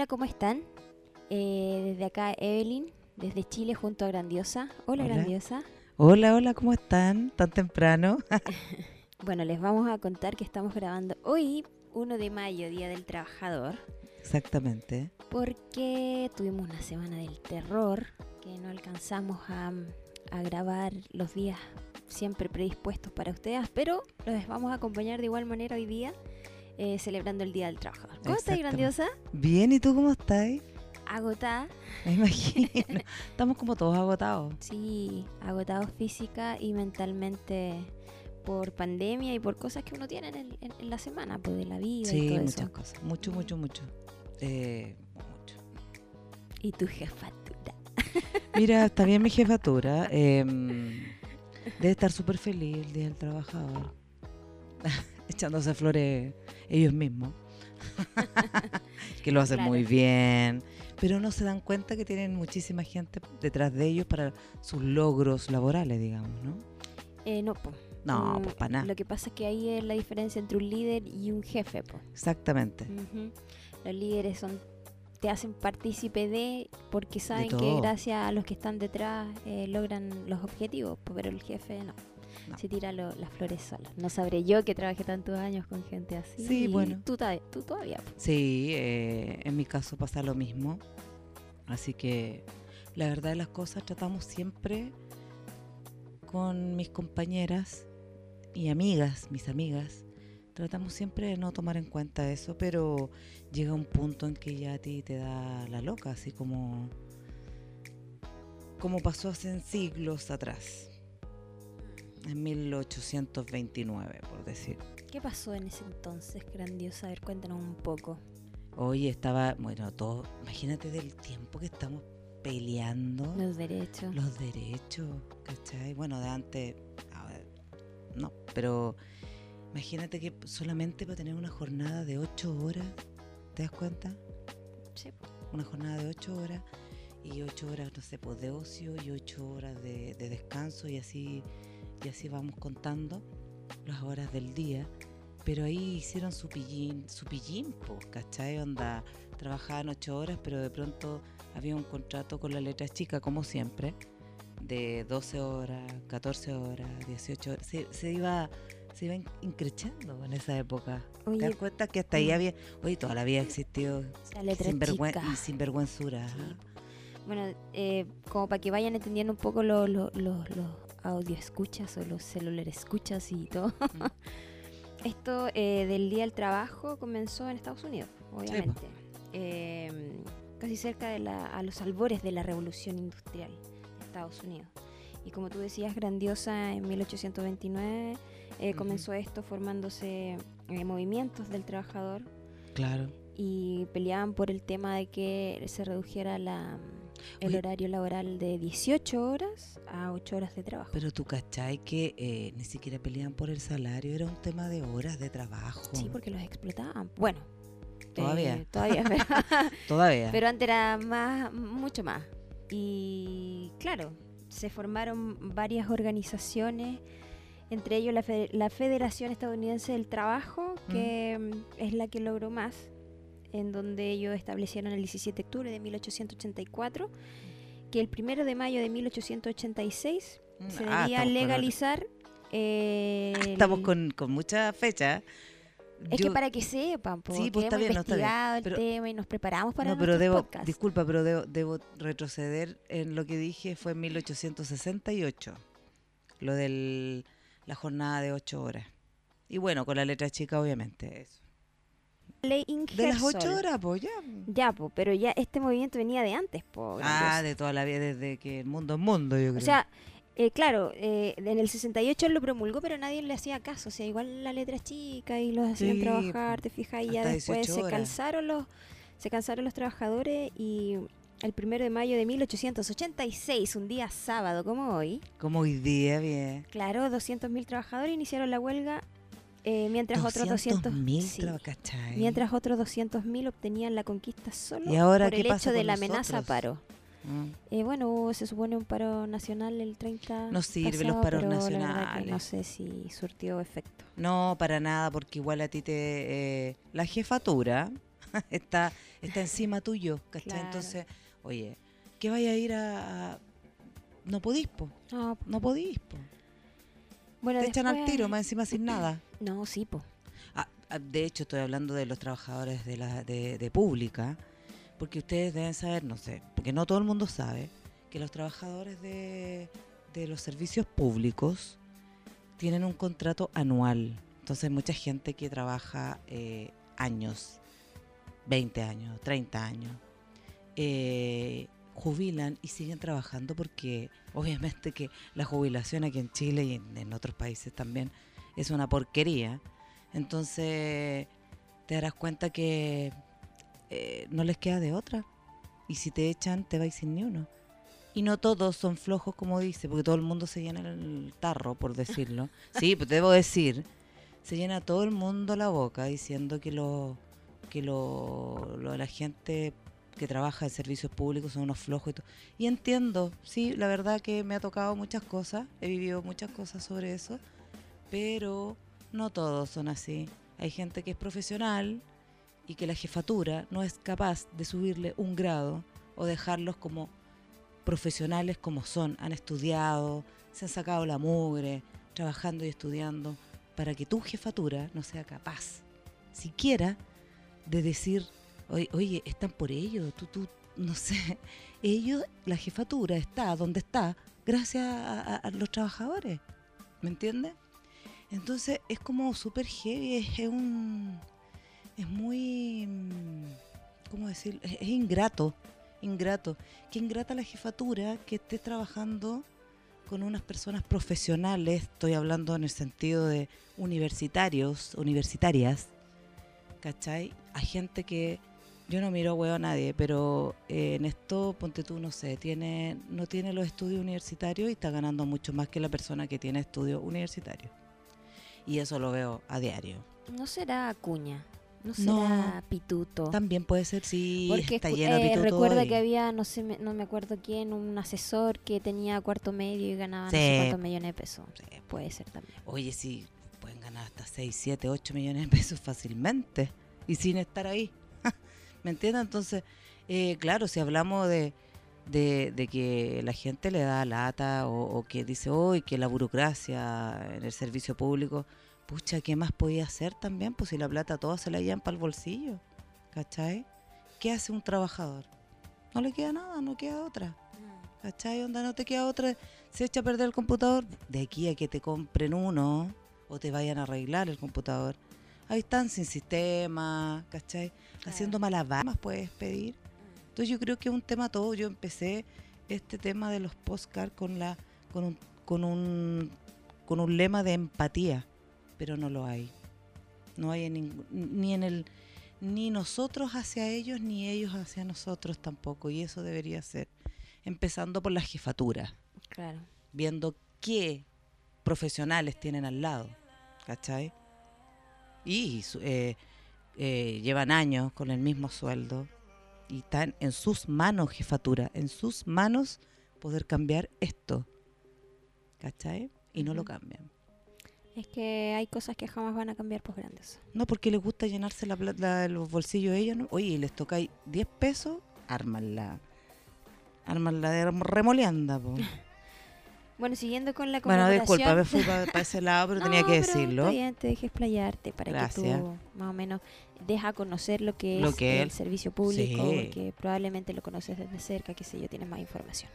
Hola, ¿cómo están? Eh, desde acá Evelyn, desde Chile junto a Grandiosa. Hola, Hola. Grandiosa. Hola, hola, ¿cómo están? ¿Tan temprano? Bueno, les vamos a contar que estamos grabando hoy, 1 de mayo, Día del Trabajador, Exactamente. porque tuvimos una semana del terror que no alcanzamos a, a grabar los días siempre predispuestos para ustedes, pero los vamos a acompañar de igual manera hoy día. Eh, celebrando el Día del Trabajador. ¿Cómo estás, grandiosa? Bien, ¿y tú cómo estás? Agotada. Me imagino. Estamos como todos agotados. Sí, agotados física y mentalmente por pandemia y por cosas que uno tiene en, el- en- en la semana, pues de la vida y Sí, todo muchas eso. cosas. Mucho, mucho, mucho. Eh, mucho. Y tu jefatura. Mira, está bien mi jefatura. eh, debe estar súper feliz el Día del Trabajador. Echándose flores ellos mismos. que lo hacen Claro. muy bien. Pero no se dan cuenta que tienen muchísima gente detrás de ellos para sus logros laborales, digamos, ¿no? Eh, no, po. No, Mm, pues para nada. Lo que pasa es que ahí es la diferencia entre un líder y un jefe, po. Exactamente. Los líderes son te hacen partícipe de porque saben que gracias a los que están detrás eh, logran los objetivos, pero el jefe no. No. Se tira lo- las flores solas. No sabré yo que trabajé tantos años con gente así. Sí, bueno. Tú, todavía. Sí, eh, en mi caso pasa lo mismo. Así que la verdad de las cosas tratamos siempre con mis compañeras y amigas, mis amigas, tratamos siempre de no tomar en cuenta eso, pero llega un punto en que ya a ti te da la loca, así como como pasó hace siglos atrás. En 1829, por decir. ¿Qué pasó en ese entonces, grandiosa? A ver, cuéntanos un poco. Hoy estaba, bueno, todo, imagínate del tiempo que estamos peleando Los derechos. los derechos, ¿cachai? Bueno, de antes, a ver, no, pero imagínate que solamente para tener una jornada de ocho horas, ¿te das cuenta? Sí. Una jornada de ocho horas y ocho horas, no sé, pues de ocio y ocho horas de, de descanso y así, y así vamos contando las horas del día. Pero ahí hicieron su pillín, su pillín, pues, ¿cachai? Onda, trabajaban ocho horas, pero de pronto había un contrato con la letra chica, como siempre, de 12 horas, 14 horas, 18 horas. Se, se iba se iba in- increchando en esa época. ¿Te das cuenta que hasta ahí mm. había, oye, toda la vida ha existido sinvergüen- y sinvergüenzura. Sí. ajá. Bueno, eh, como para que vayan entendiendo un poco los lo, lo- los audio escuchas o los celular escuchas y todo. Mm. Esto eh, del Día del Trabajo comenzó en Estados Unidos, obviamente. Eh, casi cerca de la, a los albores de la revolución industrial de Estados Unidos. Y como tú decías, grandiosa en 1829 eh, comenzó esto formándose eh, movimientos del trabajador Claro. Y peleaban por el tema de que se redujera la, el Oye. horario laboral de 18 horas a 8 horas de trabajo. Pero tú cachai que eh, ni siquiera peleaban por el salario, era un tema de horas de trabajo. Sí, porque los explotaban. Bueno, Todavía. eh, todavía, pero, Todavía. pero antes era más, mucho más. Y claro, se formaron varias organizaciones, entre ellos la Federación Estadounidense del Trabajo, que mm, es la que logró más, en donde ellos establecieron el 17 de octubre de 1884 que el primero de mayo de 1886 Mm, se ah, debía estamos con- legalizar. eh, Estamos con, con mucha fecha. Es Yo- que para que sepan, po, Sí, pues, hemos bien, no, investigado el pero- tema y nos preparamos para no, pero debo, podcasts. disculpa, pero debo, debo retroceder en lo que dije, fue en 1868, lo de la jornada de ocho horas. Y bueno, con la letra chica, obviamente, eso. Ley De las ocho horas, pues ya. Ya, po, pero ya este movimiento venía de antes, po. Ah, de toda la vida, desde que el mundo es mundo, yo creo. O sea, eh, claro, eh, en el 68 él lo promulgó, pero nadie le hacía caso. O sea, igual la letra es chica y los hacían Sí, trabajar, te fijas, y ya después 18 se cansaron los se cansaron los trabajadores y el primero de mayo de 1886, un día sábado como hoy, Como hoy día, bien. claro, 200.000 trabajadores iniciaron la huelga eh, mientras otros 200 mil sí, mientras otros 200.000 obtenían la conquista solo ¿Y ahora por el hecho de la amenaza a paro. Mm. Eh, bueno, se supone un paro nacional el 30 No sirve los pasado, paros verdad que nacionales. no sé si surtió efecto. No, para nada, porque igual a ti te... eh, la jefatura está, está encima tuyo, ¿cachai? Claro. Entonces, oye, ¿qué vaya a ir a...? a- no podís, po, No, no podís, po. Bueno, Te echan al tiro, más encima sin nada. No, sí, po. Ah, ah, de hecho, estoy hablando de los trabajadores de, la, de, de pública, porque ustedes deben saber, no sé, porque no todo el mundo sabe, que los trabajadores de, de los servicios públicos tienen un contrato anual. Entonces, hay mucha gente que trabaja eh, años, 20 años, 30 años, eh, jubilan y siguen trabajando porque obviamente que la jubilación aquí en Chile y en, en otros países también es una porquería. Entonces te darás cuenta que eh, no les queda de otra. Y si te echan, te vais sin ni uno. Y no todos son flojos, como dice, porque todo el mundo se llena el tarro, por decirlo. Sí, pues debo decir, se llena todo el mundo la boca diciendo que lo que lo, lo- la gente que trabaja en servicios públicos son unos flojos y todo. Y entiendo, sí, la verdad que me ha tocado muchas cosas, he vivido muchas cosas sobre eso, pero no todos son así. Hay gente que es profesional y que la jefatura no es capaz de subirle un grado o dejarlos como profesionales como son, han estudiado, se han sacado la mugre, trabajando y estudiando, para que tu jefatura no sea capaz siquiera de decir, oye, oye están por ello, tú, tú, no sé, ellos, la jefatura está donde está gracias a, los trabajadores, ¿me entiendes? Entonces es como súper heavy, es, un, es muy, mm, ¿cómo decir? Es, es ingrato, ingrato. Qué ingrata la jefatura que esté trabajando con unas personas profesionales, estoy hablando en el sentido de universitarios, universitarias, ¿cachai? A gente que yo no miro huevo a nadie, pero eh, en esto, ponte tú, no sé, tiene, no tiene los estudios universitarios y está ganando mucho más que la persona que tiene estudios universitarios. Y eso lo veo a diario. No será Acuña, no No. será Pituto. También puede ser si Porque está lleno de eh, pituto recuerda y- que había, no sé, me- no me acuerdo quién, un asesor que tenía cuarto medio y ganaba no Sí. sé cuántos millones de pesos. Sí, Puede ser también. Oye, sí, pueden ganar hasta 6, 7, 8 millones de pesos fácilmente y sin estar ahí. ¿Me entiendes? Entonces, eh, claro, si hablamos de, de, que la gente le da lata o, o que dice hoy que la burocracia en el servicio público, pucha, ¿qué más podía hacer también? Pues si la plata toda se la llevan para el bolsillo, ¿cachai? ¿Qué hace un trabajador? No le queda nada, no queda otra. ¿Cachai? Onda, no te queda otra. Se echa a perder el computador. De aquí a que te compren uno o te vayan a arreglar el computador. Ahí están sin sistema, ¿cachai? Haciendo malabares puedes pedir. Entonces yo creo que es un tema todo. Yo empecé este tema de los postcards con la con un, con un con un lema de empatía, pero no lo hay. No hay en ni en el ni nosotros hacia ellos ni ellos hacia nosotros tampoco y eso debería ser empezando por la jefatura, Claro. viendo qué profesionales tienen al lado, ¿cachai? Y eh, eh, llevan años con el mismo sueldo y están en sus manos, jefatura, en sus manos poder cambiar esto, ¿cachai? Y no lo cambian. Es que hay cosas que jamás van a cambiar por grandes. No, porque les gusta llenarse la, la- los bolsillos a ellos, ¿no? Oye, les toca ahí 10 pesos, armanla. Armanla de remoleanda, po. Bueno, siguiendo con la Bueno, disculpa, me fui para ese lado, pero tenía No, que pero decirlo. Está bien, te dejé explayarte para Gracias. que tú más o menos deja conocer lo que Lo es que el servicio público, Sí. porque probablemente lo conoces desde cerca, que sé yo, tienes más información.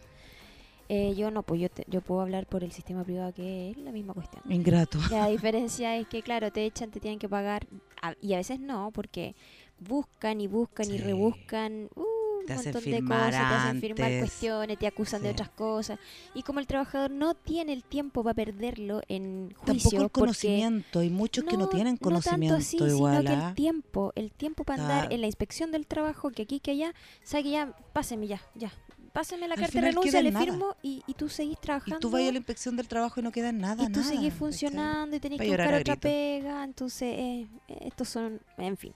Eh, yo no, pues yo, te- yo puedo hablar por el sistema privado, que es la misma cuestión. Ingrato. La diferencia es que, claro, te echan, te tienen que pagar, a- y a veces no, porque buscan y buscan y Sí. rebuscan uh, un Te montón de cosas, te hacen firmar antes. cuestiones, te acusan de Sí. otras cosas. Y como el trabajador no tiene el tiempo para perderlo en Tampoco juicio, el conocimiento. Hay muchos que no tienen conocimiento no tanto así, igual. sino que ¿ah? el tiempo, el tiempo para andar en la inspección del trabajo, que aquí, que allá, sabe que ya, páseme ya, ya. pásame la carta de renuncia, le nada. firmo y, y tú seguís Y trabajando. tú vas a la inspección del trabajo y no queda nada, y tú nada, seguís funcionando y tenés que buscar otra grito. pega. Entonces, eh, eh, estos son, en fin.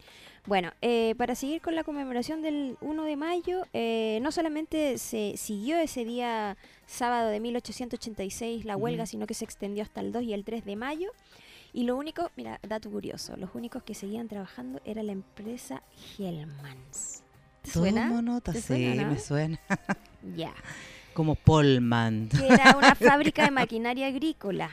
Bueno, eh, para seguir con la conmemoración del 1 de mayo, eh, no solamente se siguió ese día sábado de 1886 la huelga, sino que se extendió hasta el 2 y el 3 de mayo. Y lo único, mira, dato curioso, los únicos que seguían trabajando era la empresa Hellmans. ¿Te suena? Nota, ¿Te sí, suena, no? me suena. Ya. Como Polman. que era una fábrica de maquinaria agrícola.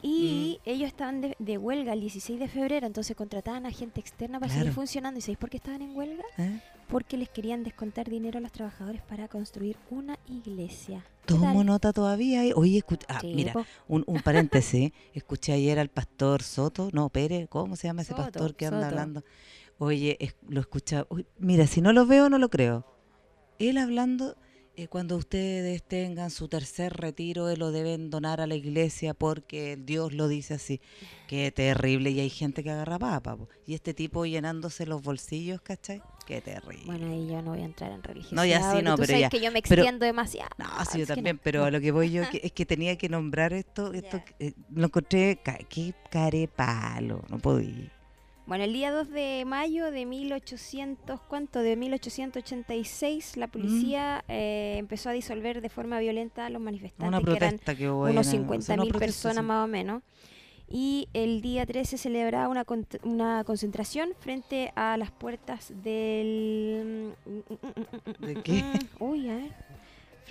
Y Mm. ellos estaban de, de huelga el 16 de febrero, entonces contrataban a gente externa para seguir funcionando. ¿Y sabéis por qué estaban en huelga? ¿Eh? Porque les querían descontar dinero a los trabajadores para construir una iglesia. ¿Qué Tomo nota todavía. Oye, escucha, ah, Sí, mira, un, un paréntesis. Escuché ayer al pastor Soto, no, Pérez, ¿cómo se llama ese Soto, pastor que anda Soto. hablando? Oye, es- lo escucha. uy, mira, si no lo veo, no lo creo. Él hablando, eh, cuando ustedes tengan su tercer retiro, eh, lo deben donar a la iglesia porque Dios lo dice así. Qué terrible. Y hay gente que agarra papa. po. Y este tipo llenándose los bolsillos, ¿cachai? Qué terrible. Bueno, ahí yo no voy a entrar en religión. No, ya sí, no, tú pero sabes ya. que yo me Pero- extiendo demasiado. No, sí, yo también, no, pero a lo que voy yo que- es que tenía que nombrar esto, esto Ya. eh, lo encontré, qué carepalo, no podía. Bueno, el día 2 de mayo de 1800, ¿cuánto? De 1886, Mm. la policía eh, empezó a disolver de forma violenta a los manifestantes, Una que eran protesta que hubo. unos en el- 50 una mil protesta, personas sí. más o menos. Y el día 13 se celebraba una, una concentración frente a las puertas del... ¿De qué? Uy, a ver.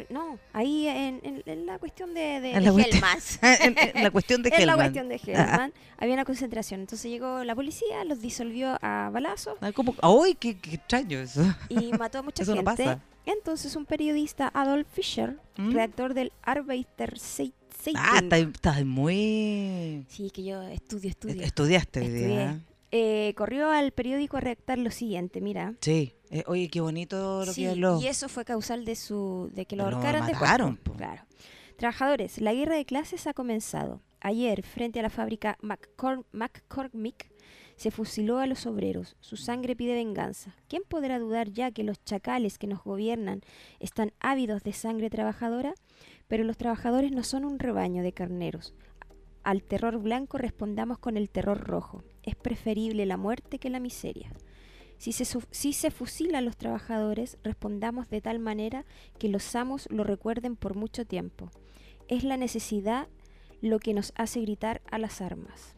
No, ahí en, en- en la cuestión de, de, En la cuestión-. En- en la cuestión de En la Hellman. cuestión de Hellman había una concentración. Entonces llegó la policía, los disolvió a balazos Ah, ¿cómo? ¡Ay, qué, qué extraño eso! y mató a mucha Eso no gente. pasa. Entonces un periodista, Adolf Fischer, ¿Mm? redactor del Arbeiter Zeitung. Ah, está, está muy... Sí, que yo estudio, estudio. Estudiaste Estudié. Eh, corrió al periódico a redactar lo siguiente, mira. Sí. Eh, oye, qué bonito lo Sí, que habló. y eso fue causal de su de que lo Lo ahorcaran después, mataron, po. Claro. Trabajadores, la guerra de clases ha comenzado. Ayer, frente a la fábrica McCorm- McCormick, se fusiló a los obreros. Su sangre pide venganza. ¿Quién podrá dudar ya que los chacales que nos gobiernan están ávidos de sangre trabajadora? Pero los trabajadores no son un rebaño de carneros. Al terror blanco respondamos con el terror rojo. Es preferible la muerte que la miseria. Si se, fusila a los trabajadores, respondamos de tal manera que los amos lo recuerden por mucho tiempo. Es la necesidad lo que nos hace gritar a las armas.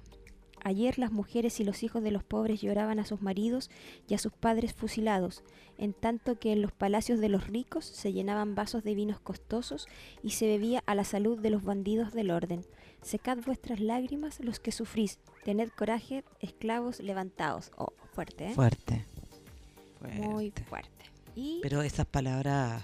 Ayer las mujeres y los hijos de los pobres lloraban a sus maridos y a sus padres fusilados, en tanto que en los palacios de los ricos se llenaban vasos de vinos costosos y se bebía a la salud de los bandidos del orden. Secad vuestras lágrimas los que sufrís, tened coraje, esclavos levantaos. Oh, fuerte, ¿eh? Fuerte. Muy Fuerte. fuerte. Y Pero esas palabras...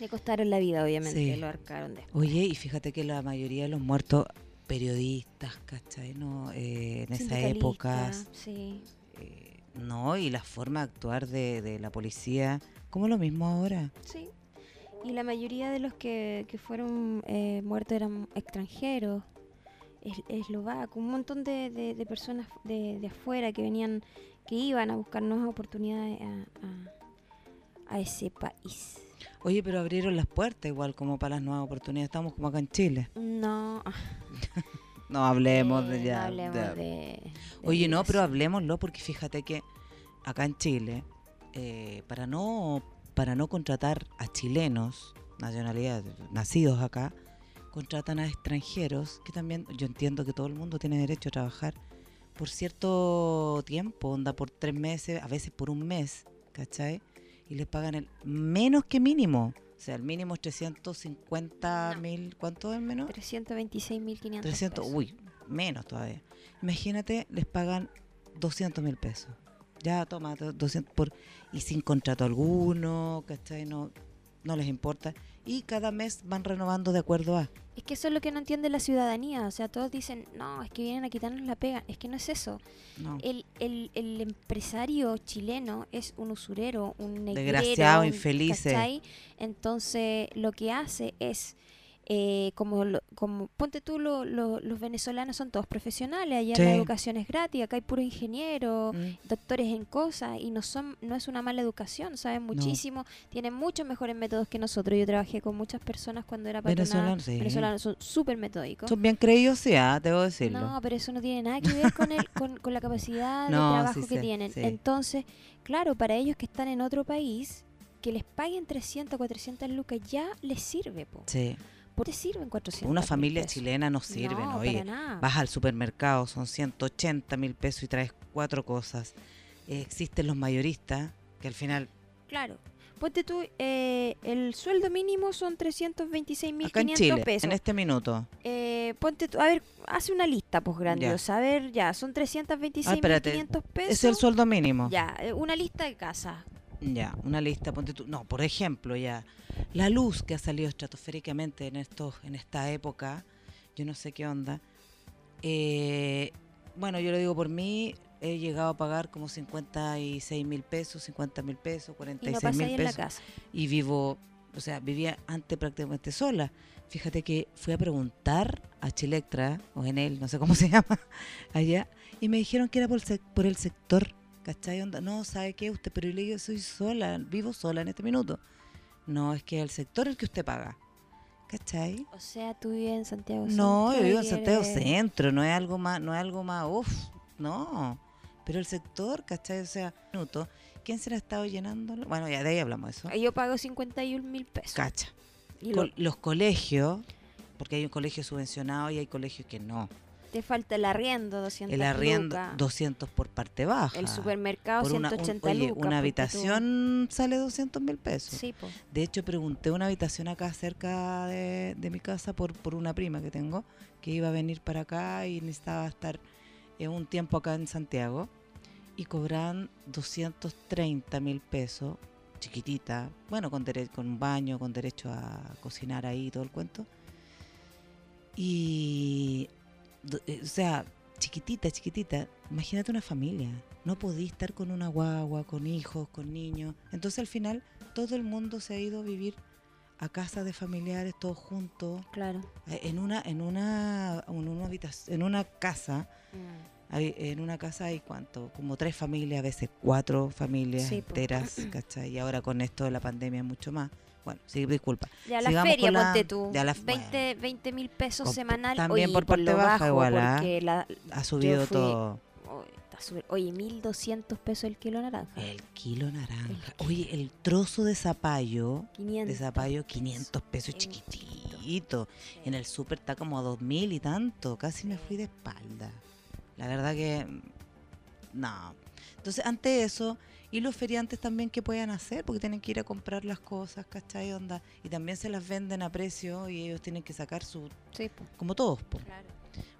le costaron la vida, obviamente, Sí. lo arcaron después. Oye, y fíjate que la mayoría de los muertos, periodistas, ¿cachai? No, Eh, en esa Sindicalista, época, Sí. eh, no, y la forma de actuar de, de la policía, como lo mismo ahora. Sí. Y la mayoría de los que, que fueron eh, muertos eran extranjeros, es- eslovacos, un montón de, de- de personas de, de afuera que venían, que iban a buscar nuevas oportunidades a, a- a ese país. Oye, pero abrieron las puertas igual como para las nuevas oportunidades. Estamos como acá en Chile. No, No hablemos eh, de no ya. hablemos de- Oye, no, pero hablemoslo porque fíjate que acá en Chile, eh, para no para no contratar a chilenos, nacionalidad, nacidos acá, contratan a extranjeros, que también yo entiendo que todo el mundo tiene derecho a trabajar por cierto tiempo, onda por tres meses, a veces por un mes, ¿cachai? Y les pagan el menos que mínimo. O sea, el mínimo es 350 No. mil, ¿cuánto es menos? 326.500 300, pesos. uy, menos todavía. Imagínate, les pagan 200 mil pesos. Ya, toma, do- 200 por, y sin contrato alguno, ¿cachai? No, no les importa. Y cada mes van renovando de acuerdo a. Es que eso es lo que no entiende la ciudadanía. O sea, todos dicen, no, es que vienen a quitarnos la pega. Es que no es eso. No. El, el, el empresario chileno es un usurero, un negrero. Desgraciado, infeliz. Entonces, lo que hace es eh, como, como ponte tú, lo- lo- los venezolanos son todos profesionales, allá Sí. la educación es gratis, acá hay puro ingeniero, Mm. doctores en cosas y no son no es una mala educación, saben muchísimo, tienen muchos mejores métodos que nosotros. Yo trabajé con muchas personas cuando era patronal, Venezolanos, sí. venezolanos son súper metódicos. Son bien creídos, sí, ah, debo decirlo. No, pero eso no tiene nada que ver con, el, con, con la capacidad No, de trabajo sí que tienen. Entonces, claro, para ellos que están en otro país, que les paguen 300, 400 lucas ya les sirve, po. Sí. ¿Por qué sirven 400? Una mil familia pesos? chilena no sirve, no. Oye, vas al supermercado, son 180 mil pesos y traes cuatro cosas. Eh, existen los mayoristas, que al final, Claro. Ponte tú, eh, el sueldo mínimo son acá en 325.500 Chile, pesos. en este minuto. Eh, ponte tú, a ver, hace una lista, pues grandiosa. A ver, ya, son 326.500 pesos. Es el sueldo mínimo. Ya, eh, una lista de casa. Ya, una lista, ponte tú. No, por ejemplo, ya. La luz que ha salido estratosféricamente en estos, en esta época, yo no sé qué onda. Eh, bueno, yo lo digo por mí, he llegado a pagar como 56 mil pesos, 50 mil pesos, Y no 46 pasa ahí mil en la pesos. casa. y vivo, o sea, vivía antes prácticamente sola. Fíjate que fui a preguntar a Chilectra, o en él, no sé cómo se llama, allá, y me dijeron que era por el sector, ¿cachai? Onda, no, ¿sabe qué? Usted, pero yo le digo, soy sola, vivo sola en este minuto. No, es que el sector es el que usted paga, ¿cachai? O sea, tú vives en Santiago No, yo Centro vivo en Santiago eres- Centro, no es algo más, no es algo más, uff, no. Pero el sector, ¿cachai? O sea, minuto, ¿quién se la ha estado llenando? Bueno, ya de ahí hablamos de eso. Yo pago 51 mil pesos. Cacha. Y Co- lo- los colegios, porque hay un colegio subvencionado y hay colegios que no. Te falta el arriendo, 200 El arriendo, lucas. 200 por parte baja. El supermercado, Por una, un- 180 oye, lucas. una ponte tú. habitación sale 200 mil pesos. Sí, po. De hecho, pregunté una habitación acá cerca de, de mi casa por, por una prima que tengo, que iba a venir para acá y necesitaba estar eh, un tiempo acá en Santiago. Y cobran 230 mil pesos, chiquitita, bueno, con, dere- con un baño, con derecho a cocinar ahí y todo el cuento. Y, o sea, chiquitita, chiquitita, imagínate una familia. No podí estar con una guagua, con hijos, con niños. Entonces al final todo el mundo se ha ido a vivir a casas de familiares, todos juntos, Claro. eh, en una, en una, en una habitación, en una casa. Hay- en una casa hay cuánto, como tres familias, a veces cuatro familias Sí, enteras, ¿cachai? Y ahora con esto de la pandemia mucho más. Bueno, sí, disculpa. Ya la Sigamos feria, la- ponte tú. la- 20 20 mil pesos Con- semanal. también Oye, por parte lo baja bajo, igual, ¿ah? porque la- Ha subido fui- todo. Oye, 1200 pesos el kilo naranja. El kilo naranja. El Oye, el trozo de zapallo, 500. de zapallo 500 pesos, Es chiquitito. chiquitito. En el súper está como a 2000 y tanto. Casi me fui de espalda. La verdad que mm, no. Entonces, ante eso, y los feriantes también que puedan hacer, porque tienen que ir a comprar las cosas, ¿cachai? Onda? Y también se las venden a precio y ellos tienen que sacar su, Sí, po, como todos, po. claro.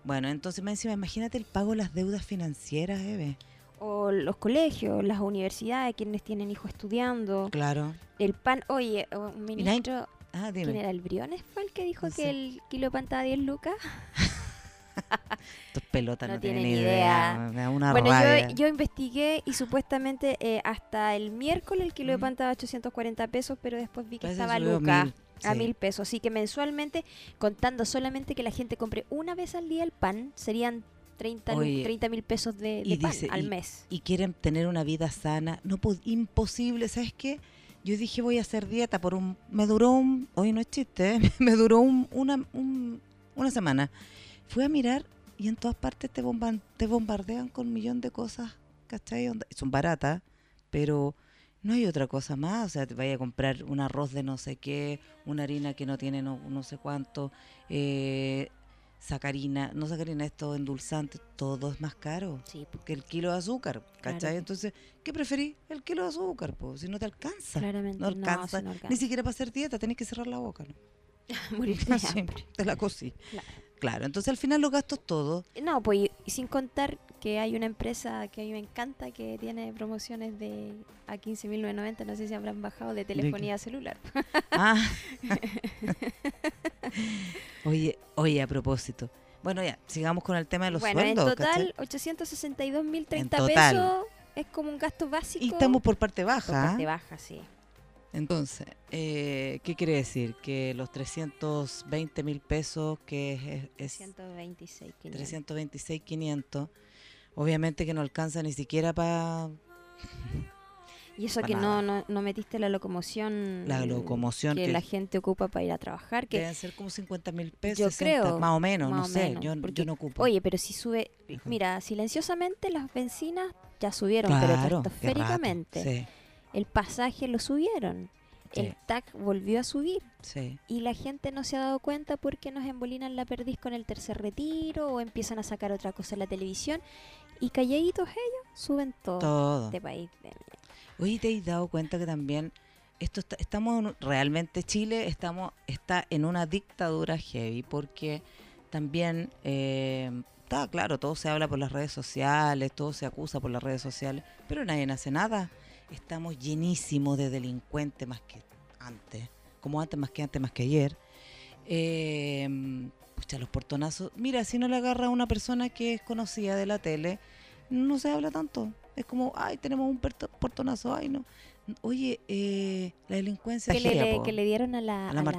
Bueno, entonces más encima, imagínate el pago de las deudas financieras, Eve. O los colegios, las universidades, quienes tienen hijos estudiando. Claro. El pan, oye, un nadie- ministro, Ah, ¿quién dime. era? ¿El Briones fue el que dijo No que sé. el kilo de pan estaba a 10 lucas? Estos pelotas no, No tienen ni idea. una bueno, yo, yo investigué y supuestamente eh, hasta el miércoles el kilo de Mm. pan estaba a 840 pesos, pero después vi que Parece que estaba a subió lucas. mil, A sí. mil pesos. Así que mensualmente, contando solamente que la gente compre una vez al día el pan, serían 30 lu- Oye, 30 mil pesos de, de pan dice- al y- mes. y quieren tener una vida sana. No po- imposible, ¿sabes qué? Yo dije voy a hacer dieta por un... Me duró un... Hoy no es chiste, ¿eh? me duró un- una, un- una semana. Fui a mirar y en todas partes te, bombardean con un millón de cosas, ¿cachai? Son baratas, pero no hay otra cosa más. O sea, te vaya a comprar un arroz de no sé qué, una harina que no tiene no, no sé cuánto, eh, sacarina, no sacarina, esto endulzante, todo es más caro Sí, po, que el kilo de azúcar, ¿cachai? Claro. Entonces, ¿qué preferís? El kilo de azúcar, pues, si no te alcanza. claramente No no, alcanza, Ni siquiera para hacer dieta, tenés que cerrar la boca, ¿no? Morirte hambre. te la cosí. Claro. Claro, entonces al final los gastos todos. No, pues y- sin contar que hay una empresa que a mí me encanta que tiene promociones de a 15.990, no sé si habrán bajado de telefonía celular. Ah. oye, oye, a propósito. Bueno, ya, sigamos con el tema de los bueno, sueldos. en total, ¿cachai? 862.030 En total. pesos es como un gasto básico. Y estamos por parte por baja. parte ¿ah? baja, sí. Entonces, eh, ¿qué quiere decir? Que los 320 mil pesos, que es, es 326, 500. 326, 500, obviamente que no alcanza ni siquiera para Y eso que no, no, no metiste la locomoción. la locomoción, que, que, la gente ocupa para ir a trabajar. Que, deben ser como 50 mil pesos, Yo 60, creo, más o menos, más no o sé, menos, yo, yo porque, no ocupo. Oye, pero si sube. Ajá. Mira, silenciosamente las bencinas ya subieron, claro, pero estratosféricamente. El pasaje lo subieron. Sí. El TAC volvió a subir. sí. Y la gente no se ha dado cuenta porque nos embolinan la perdiz con el tercer retiro o empiezan a sacar otra cosa en la televisión. Y calladitos ellos suben todo. Todo. Este país de. Oye, ¿te has dado cuenta que también esto está- estamos en realmente Chile estamos está en una dictadura heavy porque también eh, está claro todo se habla por las redes sociales todo se acusa por las redes sociales pero nadie hace nada estamos llenísimos de delincuentes más que antes como antes más que antes más que ayer eh, pucha, los portonazos mira si no le agarra a una persona que es conocida de la tele no se habla tanto. Es como, ay, tenemos un portonazo, ay, no. Oye, eh, la delincuencia Que le, po. que le dieron a la. ¿A la a la-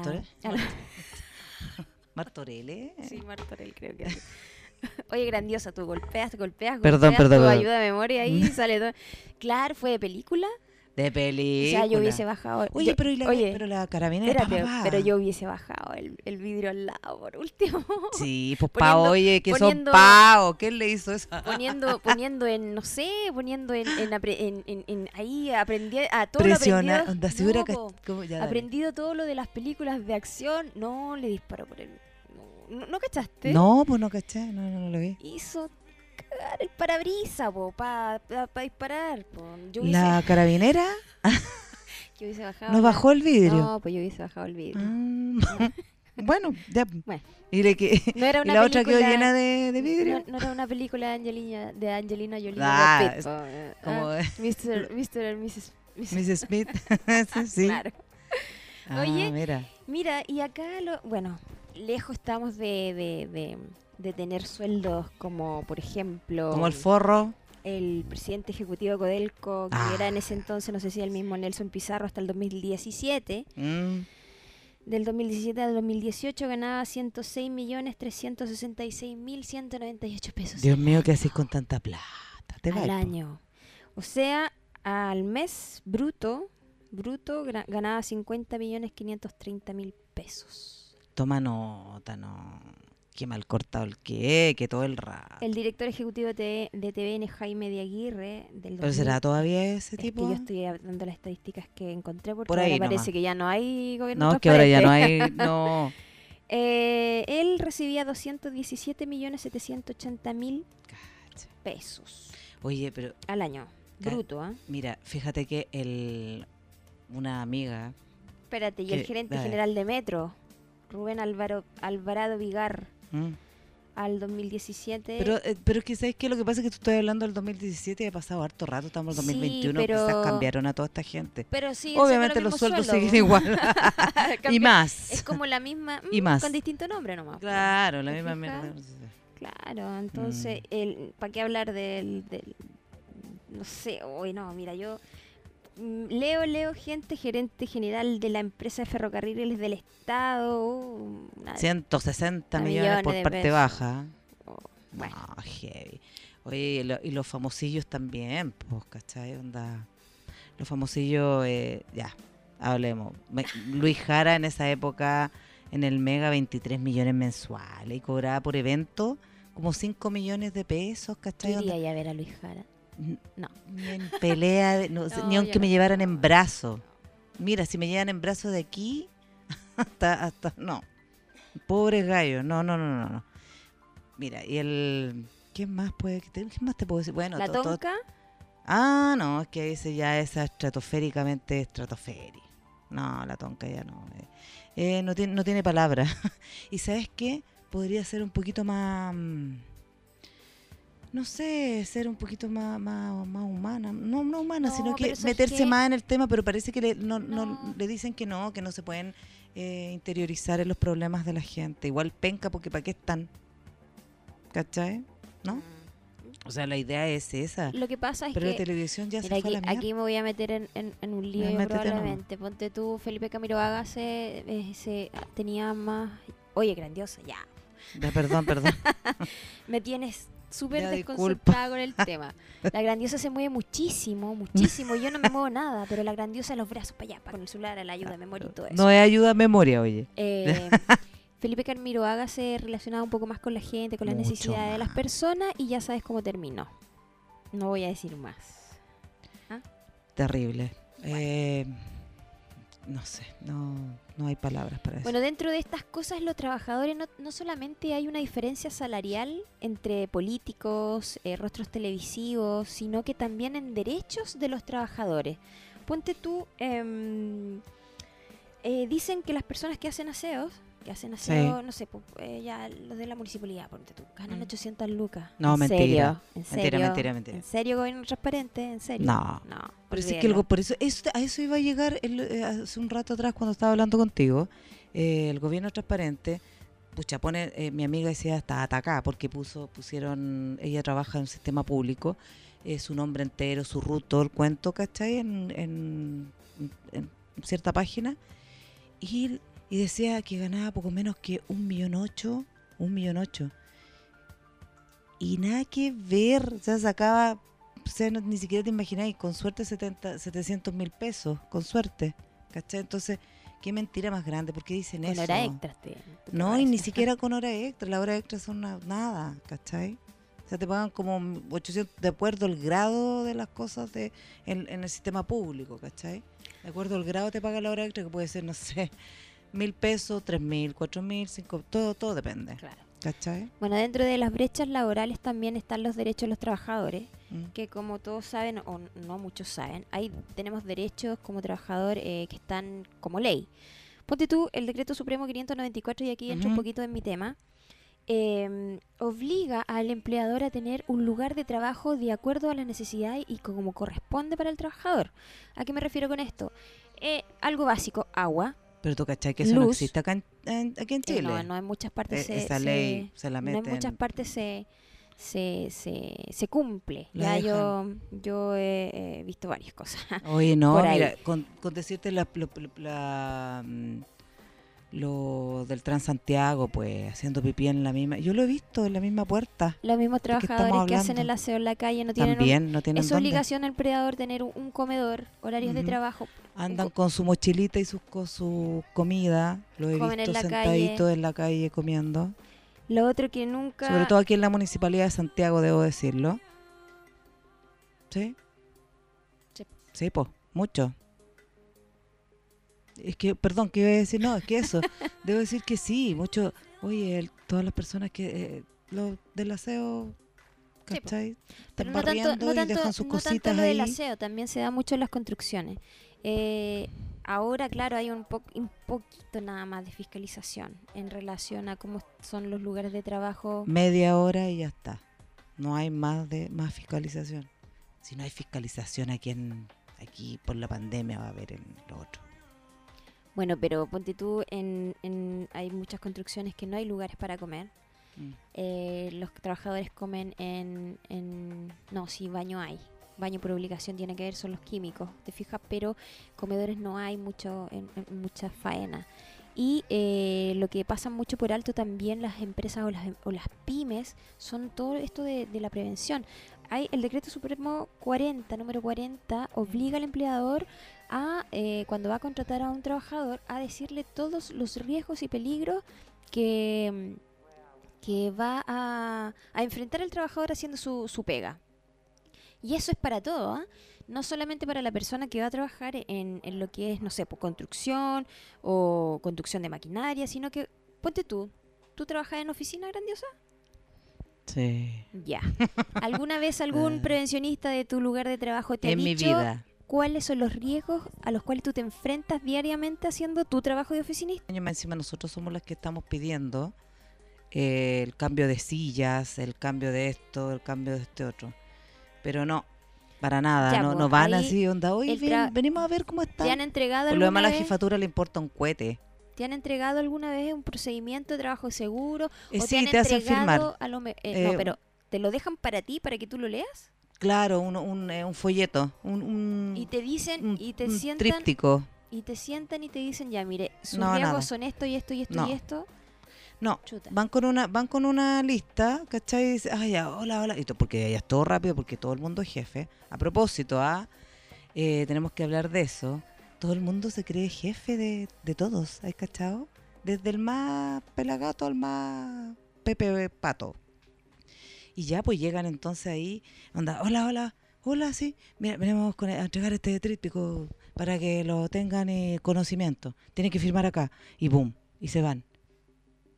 Martorelle. Sí, Martorell, creo que. Oye, grandiosa, tú golpeas, golpeas, golpeas, perdón, tu perdón. ayuda de memoria ahí sale todo. Claro, fue de película. De O película. sea, yo hubiese bajado. Oye, yo- pero, ¿y la, oye, pero la carabinera espérate, pa, pa. pero yo hubiese bajado el, el vidrio al lado por último. Sí, pues pa, poniendo- oye, que son pao. ¿Quién le hizo eso? poniendo, poniendo en, no sé, poniendo en, en, en- en- en- ahí aprendí a todo lo Presiona. aprendido. Onda, no, como- ya, aprendido todo lo de las películas de acción. No, le disparó por el. No, ¿no cachaste? No, pues no caché, no, no, no lo vi. Hizo cagar el parabrisa, po, para disparar. Po. Yo hubiese, La carabinera yo hubiese bajado. no la- bajó el vidrio. No, pues yo hubiese bajado el vidrio. Ah, bueno, ya. Bueno. Y, le que, No era y una la otra quedó película- llena de, de vidrio. No, no era una película de Angelina, de Angelina Jolie y Ah, Pitt, es po, Como ah, Mr. Mr. Mrs. Mrs. Smith. sí, sí. Claro. Ah, Oye, mira. Mira, y acá, lo, bueno, lejos estamos de, de, de, de tener sueldos como, por ejemplo, Como el forro. el presidente ejecutivo de Codelco, que Ah. era en ese entonces, no sé si el mismo Nelson Pizarro, hasta el 2017. Mm, Del 2017 al 2018 ganaba 106.366.198 pesos Dios mío, ¿qué haces con tanta plata? Te al año. O sea, al mes bruto, bruto ganaba 50.530.000 pesos. Toma nota, no. Qué mal cortado el que, que todo el rato. El director ejecutivo de, de TVN, Jaime de Aguirre, del ¿Pero será 2000, todavía ese es tipo? que yo estoy dando las estadísticas que encontré porque Por ahora ahí parece nomás. que ya no hay gobierno No, que ahora ya no hay. No. Eh, él recibía 217.780.000 Cacha. pesos Oye, pero al año. Bruto, ¿ah? mira, fíjate que el una amiga. Espérate, y el gerente Dale. general de Metro, Rubén Álvaro, Alvarado Vigar, mm, al 2017. Pero, eh, pero es que sabes que lo que pasa es que tú estás hablando del 2017 y ha pasado harto rato, estamos en Sí, 2021, pero- quizás cambiaron a toda esta gente. Pero sí, Obviamente los sueldos siguen igual. y más. Es como la misma, Y mm, más. con distinto nombre nomás. po. Claro, la ¿Te misma mierda. Claro, entonces, el ¿para qué hablar del, del- no sé, hoy no, mira, yo mm, leo, leo gente, gerente general de la empresa de ferrocarriles del Estado, uh, una- 160 a millones millones por parte pesos. baja. oh, bueno, No, heavy. Oye, y, lo- y los famosillos también, pues, ¿cachai? Onda. Los famosillos, eh, ya, hablemos. Me- Luis Jara en esa época, en el Mega, 23 millones mensuales y cobraba por evento como 5 millones de pesos, ¿tú ¿cachai? Irías a ver a Luis Jara? No. Ni en pelea, de- no, No, ni aunque me llevaran en brazo. Mira, si me llevan en brazo de aquí, hasta, hasta, no. Pobres gallos, no, no, no, no, no. Mira, y el, ¿qué más puede, qué más te puedo decir? Bueno, ¿La to- to- Tonka? ah, no, es que ese ya es estratosféricamente estratosférico. No, la tonca ya no. eh. Eh, no, tiene, no tiene palabra. y sabes qué? Podría ser un poquito más... mm, No sé, ser un poquito más, más, más humana. No, no humana, No, sino que pero ¿sabes meterse más en el tema, pero parece que le, no, no- No. le dicen que no, que no se pueden eh, interiorizar en los problemas de la gente. Igual penca porque ¿para qué están? ¿Cachai? ¿No? Mm, O sea, la idea es esa. Lo que pasa es Pero la que televisión ya Mira, se fue aquí, a la aquí me voy a meter en, en- en un lío nomás. probablemente. Ponte tú, Felipe Camiroaga se, eh, se- tenía más... Oye, grandiosa, ya. Ya, perdón, perdón. Me tienes súper desconcertada con el tema. La grandiosa se mueve muchísimo, muchísimo. Yo no me muevo nada, pero la grandiosa los brazos para allá, para con el celular, a la ayuda de memoria y todo eso. No es ayuda a memoria, oye. Eh, Felipe Camiroaga se relacionaba un poco más con la gente, con las Mucho necesidades de las personas y ya sabes cómo terminó. No voy a decir más. Terrible. Eh, no sé, no, no hay palabras para eso. Bueno, dentro de estas cosas, los trabajadores no, no solamente hay una diferencia salarial entre políticos, eh, rostros televisivos, sino que también en derechos de los trabajadores. Ponte tú, em, eh, dicen que las personas que hacen aseos, que hacen aseo, no sé, po- eh, ya los de la municipalidad, ponte tú, ganan Mm. 800 lucas. No, ¿En mentira. serio? ¿En Mentira, serio? mentira, mentira. ¿En serio, gobierno transparente? ¿En serio? No. No. Pero sí que olvídalo. algo, por eso, eso- a eso iba a llegar el- eh, hace un rato atrás cuando estaba hablando contigo. Eh, el gobierno transparente, pucha, pone, eh, mi amiga decía hasta atacá, porque puso, pusieron, ella trabaja en un sistema público, su nombre entero, su root, todo el cuento, ¿cachai? En, en, en cierta página. Y, y decía que ganaba poco menos que un millón ocho, un millón ocho. Y nada que ver, o sea, sacaba o sea, no- ni siquiera te imagináis, con suerte 70, 700 mil pesos, con suerte, ¿cachai? Entonces, qué mentira más grande, ¿por qué dicen Con eso? hora extra. te- te No, y ni siquiera con hora extra, la hora extra son una- nada, ¿cachai? O sea, te pagan como 800, de acuerdo al grado de las cosas de en, en el sistema público, ¿cachai? De acuerdo al grado te paga la hora extra, que puede ser, no sé, mil pesos, tres mil, cuatro mil, cinco, todo, todo depende, Claro. ¿cachai? Bueno, dentro de las brechas laborales también están los derechos de los trabajadores, Mm. que como todos saben, o no muchos saben, hay, tenemos derechos como trabajador eh, que están como ley. Ponte tú, el decreto supremo 594, y aquí entro un Ujú. poquito en mi tema, eh, obliga al empleador a tener un lugar de trabajo de acuerdo a las necesidades y como corresponde para el trabajador. ¿A qué me refiero con esto? Eh, algo básico, agua. Pero tú, ¿cachai? Que eso no Luz. existe acá en, en- aquí en Eh, Chile. no, no en muchas partes Eh, se, esa se- ley se la no en meten. muchas partes se, se, se, se cumple. La ya yo, yo he, he visto varias cosas. Oye, no, mira, con, con decirte la, mm, lo del Transantiago, pues, haciendo pipí en la misma. Yo lo he visto en la misma puerta. Los mismos trabajadores que hacen el aseo en la calle no tienen un- También no tienen es dónde. obligación del empleador tener un, comedor, horarios de trabajo. Andan co- con su mochilita y con su comida. Lo he Comen en visto sentaditos en la calle comiendo. Lo otro que nunca... Sobre todo aquí en la municipalidad de Santiago, debo decirlo. ¿Sí? Sí. Sí, pues, mucho. Es que, perdón, ¿qué iba a decir? No, es que eso. debo decir que sí, mucho. Oye, el- todas las personas que. Eh, lo del aseo. ¿Cachai? Pero Están no tanto, barriendo no y tanto, dejan sus no tanto lo del ahí. aseo, también se da mucho en las construcciones. Eh, ahora, claro, hay un, po- un poquito nada más de fiscalización en relación a cómo son los lugares de trabajo. Media hora y ya está. No hay más de más fiscalización. Si no hay fiscalización aquí en aquí por la pandemia va a haber en lo otro. Bueno, pero ponte tú, en, en- hay muchas construcciones que no hay lugares para comer. Mm. Eh, los trabajadores comen en, en... No, sí, baño hay. Baño por obligación tiene que ver, son los químicos, ¿te fijas? Pero comedores no hay mucho en, en mucha faena. Y eh, lo que pasa mucho por alto también las empresas o las, o las pymes son todo esto de, de la prevención. Hay el decreto supremo 40, número 40, obliga al empleador a, eh, cuando va a contratar a un trabajador, a decirle todos los riesgos y peligros que, mm, que va a, a enfrentar el trabajador haciendo su, su pega. Y eso es para todo, ¿ah? no solamente para la persona que va a trabajar en, en lo que es, no sé, por construcción o conducción de maquinaria, sino que, ponte tú, ¿tú trabajas en oficina grandiosa? Sí. Ya. ¿Alguna vez algún Ah. prevencionista de tu lugar de trabajo te ha En mi dicho vida. Cuáles son los riesgos a los cuales tú te enfrentas diariamente haciendo tu trabajo de oficinista? encima nosotros somos las que estamos pidiendo eh, el cambio de sillas, el cambio de esto, el cambio de este otro. Pero no, para nada, Ya, no, po, no van así, onda, hoy venimos a ver cómo está. ¿Te han entregado Por lo demás a la vez? jefatura le importa un cohete. ¿Te han entregado alguna vez un procedimiento de trabajo seguro? Eh, ¿O sí, te han te hacen firmar. a lo me- eh, no, Eh, pero te lo dejan para ti, para que tú lo leas. Claro, un, un, eh, un folleto, un, un, Y te dicen, y te sientan, tríptico. y te sientan y te dicen, ya, mire, sus No, riesgos son esto y esto y esto No. y esto. No, Chuta. van con una van con una lista, ¿cachai? Y dice, ah, ya, hola, hola. Y porque ya es todo rápido, porque todo el mundo es jefe. A propósito, ah, eh, tenemos que hablar de eso. Todo el mundo se cree jefe de, de todos, ¿hay cachado? Desde el más pelagato al más Pepe Pato. Y ya pues llegan entonces ahí, onda, hola, hola, hola, sí, mira, venimos con- a entregar este tríptico para que lo tengan en conocimiento. Tienen que firmar acá. Y boom, y se van.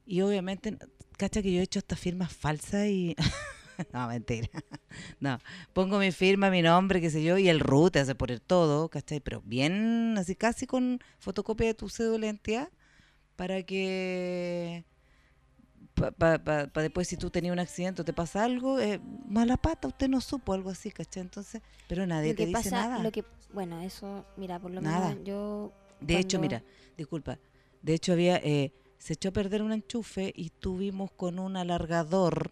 Y obviamente, cacha que yo he hecho estas firmas falsas y... no, mentira. no, pongo mi firma, mi nombre, qué sé yo, y el root hace poner todo, ¿cachai? Pero bien, así casi con fotocopia de tu cédula de identidad, para que... Para después si tú tenías un accidente o te pasa algo, eh, mala pata, usted no supo algo así, ¿cachai? Entonces, pero nadie lo te que dice pasa, nada. lo que, bueno, eso, mira, por lo Nada. menos yo De hecho, mira, disculpa. De hecho, había eh, se echó a perder un enchufe y tuvimos con un alargador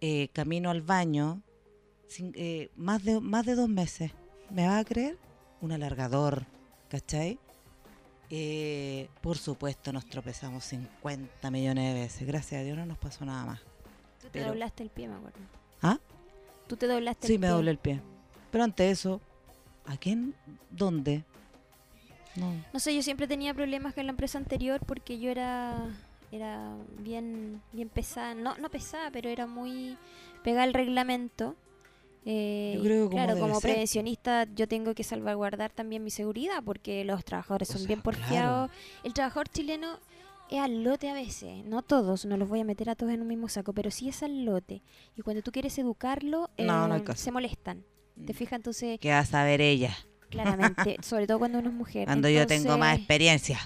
eh, camino al baño sin- eh, más, de, más de dos meses. ¿Me vas a creer? Un alargador, ¿cachai? Eh, por supuesto, nos tropezamos 50 millones de veces. Gracias a Dios no nos pasó nada más. Tú te Pero- doblaste el pie, me acuerdo. ¿Ah? Tú te doblaste Sí, el me pie. doblé el pie. Pero ante eso, ¿a quién? ¿Dónde? No. No sé, yo siempre tenía problemas con la empresa anterior porque yo era era bien bien pesada, no no pesada, pero era muy pegada al reglamento. Eh, Yo creo que como claro, como ser. prevencionista yo tengo que salvaguardar también mi seguridad porque los trabajadores O son sea, bien porfiados. El trabajador chileno es al lote a veces, no todos, no los voy a meter a todos en un mismo saco, pero sí es al lote. Y cuando tú quieres educarlo, No, no hay eh, se molestan. ¿Te fijas? Entonces, ¿Qué va a saber ella? claramente, sobre todo cuando uno es mujer. Cuando yo tengo más experiencia.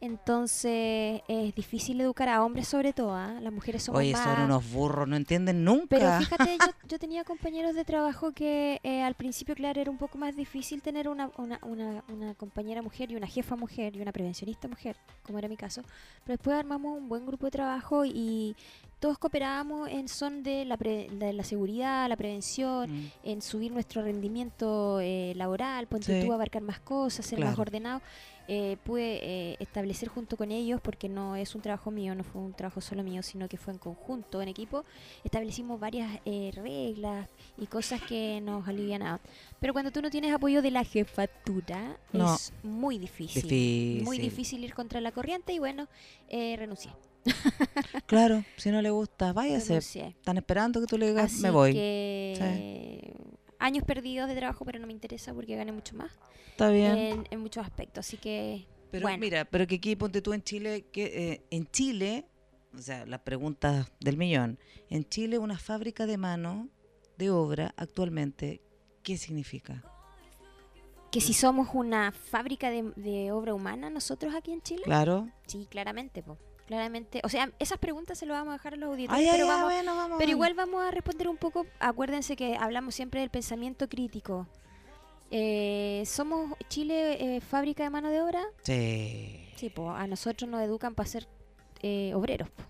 Entonces es difícil educar a hombres sobre todo, ¿ah? Las mujeres somos Oye, más... son unos burros, no entienden nunca. Pero fíjate, yo, yo tenía compañeros de trabajo que eh, al principio, claro, era un poco más difícil tener una, una, una, una compañera mujer y una jefa mujer y una prevencionista mujer, como era mi caso. Pero después armamos un buen grupo de trabajo y todos cooperábamos en son de la, pre- de la seguridad, la prevención, Mm. en subir nuestro rendimiento eh, laboral, ponte Sí. tú a abarcar más cosas, ser más ordenado. Eh, pude eh, establecer junto con ellos, porque no es un trabajo mío, no fue un trabajo solo mío, sino que fue en conjunto, en equipo, establecimos varias eh, reglas y cosas que nos alivianaban. Pero cuando tú no tienes apoyo de la jefatura, No. es muy difícil. Difícil. Muy difícil ir contra la corriente y bueno, eh, renuncié. Claro, si no le gusta, váyase. renuncié. Están esperando que tú le digas, Así me voy. que años perdidos de trabajo, pero no me interesa porque gané mucho más Está bien. en, en muchos aspectos. Así que, pero bueno. mira, pero que aquí ponte tú en Chile, que eh, en Chile, o sea, la pregunta del millón, en Chile una fábrica de mano de obra actualmente, ¿qué significa? que si somos una fábrica de, de obra humana nosotros aquí en Chile, Claro. sí, claramente, po, claramente. O sea, esas preguntas se las vamos a dejar a los auditores, Ay, pero, ay, vamos, bueno, vamos. pero igual vamos a responder un poco. Acuérdense que hablamos siempre del pensamiento crítico. Eh, ¿Somos Chile eh, fábrica de mano de obra? Sí, Sí, pues a nosotros nos educan para ser eh, obreros. po.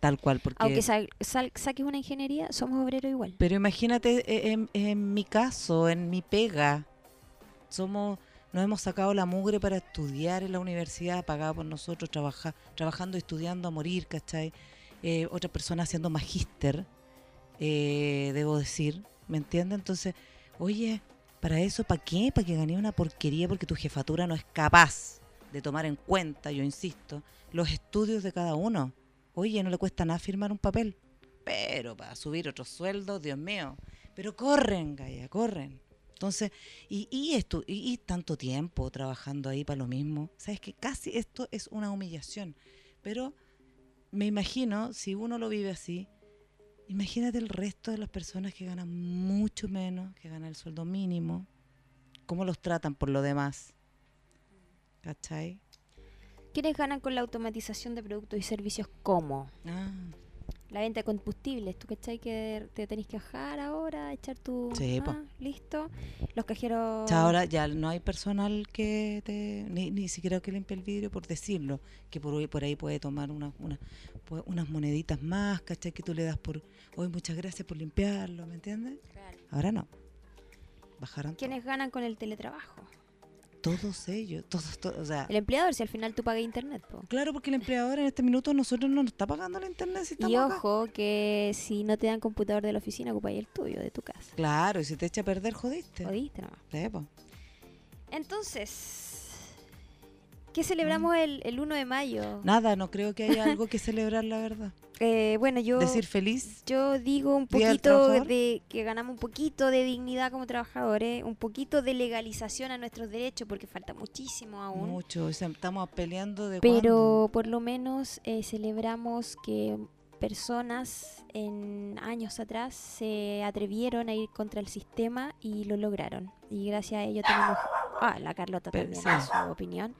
tal cual, porque... Aunque sa- saques una ingeniería, somos obreros igual. Pero imagínate eh, en, en mi caso, en mi pega, somos, nos hemos sacado la mugre para estudiar en la universidad, pagada por nosotros, trabaja, trabajando y estudiando a morir, ¿cachai? Eh, otra persona haciendo magíster, eh, debo decir, ¿me entiendes? Entonces, oye, ¿para eso para qué? ¿Para que gané una porquería? Porque tu jefatura no es capaz de tomar en cuenta, yo insisto, los estudios de cada uno. Oye, no le cuesta nada firmar un papel. Pero para subir otros sueldos, Dios mío. Pero corren, Gaya, corren. Entonces, y, y esto, y, y tanto tiempo trabajando ahí para lo mismo. Sabes que casi esto es una humillación. Pero me imagino, si uno lo vive así, imagínate el resto de las personas que ganan mucho menos, que ganan el sueldo mínimo, cómo los tratan por lo demás. ¿Cachai? ¿Quiénes ganan con la automatización de productos y servicios cómo? Ah, la venta de combustibles. ¿Tú cachai que te tenés que bajar ahora, echar tu... Sí, ah, listo. Los cajeros... Ahora ya no hay personal que te, ni, ni siquiera que limpie el vidrio por decirlo, que por, por ahí puede tomar una, una- pu- unas moneditas más, ¿cachai? Que tú le das por, hoy muchas gracias por limpiarlo, ¿me entiendes? Claro. Ahora no. Bajaron ¿Quiénes ganan con el teletrabajo? Todos ellos, todos, todos, o sea, El empleador, si al final tú pagas internet, po. claro, porque el empleador en este minuto nosotros no nos está pagando la internet si estamos Y acá. ojo, que si no te dan computador de la oficina, ocupa el tuyo, de tu casa. Claro, y si te echa a perder, jodiste. Jodiste nomás. Sí. Entonces, ¿qué celebramos el, el 1 de mayo? Nada, no creo que haya algo que celebrar, la verdad. Eh, bueno, yo, Decir feliz. yo digo un poquito de que ganamos un poquito de dignidad como trabajadores, un poquito de legalización a nuestros derechos, porque falta muchísimo aún. Mucho, o sea, estamos peleando de Pero cuándo. por lo menos eh, celebramos que personas en años atrás se atrevieron a ir contra el sistema y lo lograron. Y gracias a ello tenemos... Ah, la Carlota Pero- también sí. su opinión.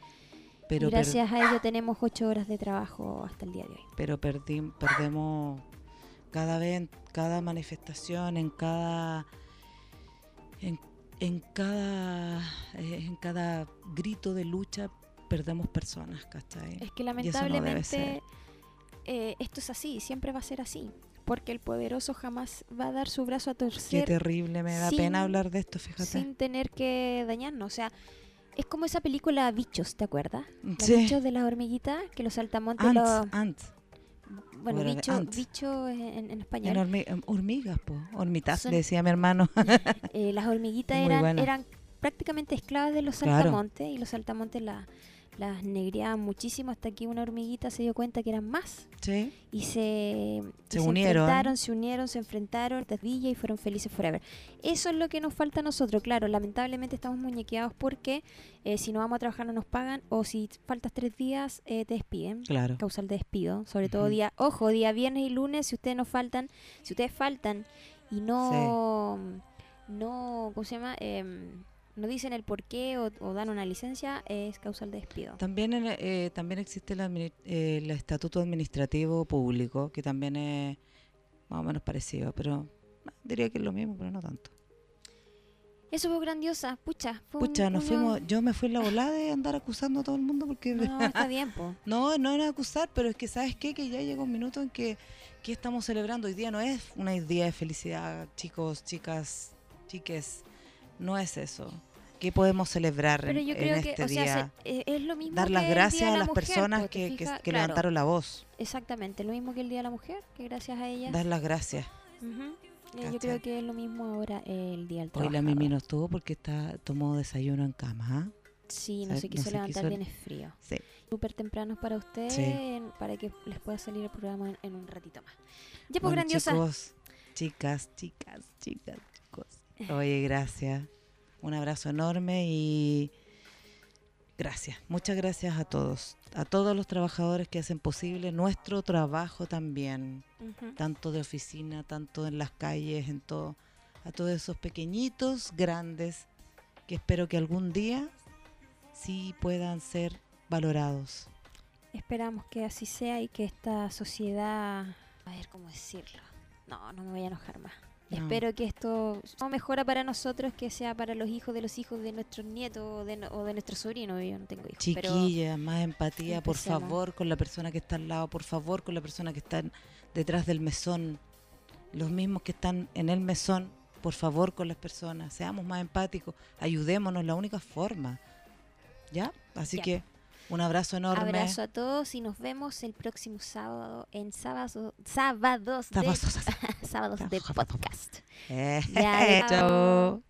Pero, y per- gracias a ello tenemos ocho horas de trabajo hasta el día de hoy. pero perdim- perdemos cada vez, en cada manifestación, en cada, en, en cada, eh, en cada grito de lucha, perdemos personas, ¿cachai? Es que eso no lamentablemente eh, esto es así, siempre va a ser así. Porque el poderoso jamás va a dar su brazo a Qué torcer terrible, me da sin- pena hablar de esto, fíjate. sin tener que dañarnos. O sea, es como esa película Bichos, ¿te acuerdas? Los Sí. bichos de las hormiguitas, que los saltamontes Ants, los... ants. Bueno, bicho, bicho en, en En español. hormi- em, hormigas, po. Hormitas, Son- decía mi hermano. Eh, las hormiguitas eran, eran prácticamente esclavas de los Claro. saltamontes y los saltamontes la- las negreaban muchísimo hasta que una hormiguita se dio cuenta que eran más sí. y se, y Se unieron. enfrentaron, se unieron, se enfrentaron, villa y fueron felices forever. Eso es lo que nos falta a nosotros, claro, lamentablemente estamos muñequeados porque eh, si no vamos a trabajar no nos pagan o si faltas tres días eh, te despiden. Claro. Causal de despido, sobre todo día, ojo, día viernes y lunes, si ustedes no faltan, si ustedes faltan y no, no, ¿cómo se llama? Em, no dicen el por qué o, o dan una licencia, es causal de despido. También, en- eh, también existe el, eh, el estatuto administrativo público, que también es más o menos parecido, pero no, diría que es lo mismo, pero no tanto. Eso fue grandiosa, pucha. Fue un- Pucha, nos una- fuimos, yo me fui en la volada de andar acusando a todo el mundo porque... No, está bien, po. No, no era acusar, pero es que sabes qué, que ya llegó un minuto en que, que estamos celebrando. Hoy día no es un día de felicidad, chicos, chicas, chiques, no es eso. ¿Qué podemos celebrar Pero en, yo en creo que, este o sea, día? se- es lo mismo Dar las gracias a la las Mujer, personas pues, ¿te que, que- fijas? que Claro, levantaron la voz. Exactamente, lo mismo que el Día de la Mujer, que gracias a ellas. Dar las gracias. Yo creo que es lo mismo ahora el Día del Hoy la Mimi no estuvo porque está, tomó desayuno en cama. ¿ah? Sí, no se quiso levantar quiso- bien, es frío. Sí. Súper temprano para ustedes, Sí. para que les pueda salir el programa en, en un ratito más. Ya, pues, Bueno, grandiosa. chicos, chicas, chicas, chicas. Oye, gracias. Un abrazo enorme y gracias. Muchas gracias a todos. A todos los trabajadores que hacen posible nuestro trabajo también. Tanto de oficina, tanto en las calles, en todo. A todos esos pequeñitos, grandes, que espero que algún día sí puedan ser valorados. Esperamos que así sea y que esta sociedad... A ver cómo decirlo. No, no me voy a enojar más. No. Espero que esto no mejora para nosotros, que sea para los hijos de los hijos de nuestros nietos o de, no- o de nuestros sobrinos. Yo no tengo hijos. pero Chiquilla, más empatía, por favor, con la persona que está al lado, por favor, con la persona que está detrás del mesón, los mismos que están en el mesón, por favor, con las personas, seamos más empáticos, ayudémonos, la única forma. ¿Ya? Así Ya. que un abrazo enorme. abrazo a todos y nos vemos el próximo sábado en sábado, sábados de, sábados de podcast. Eh, Ya, chao.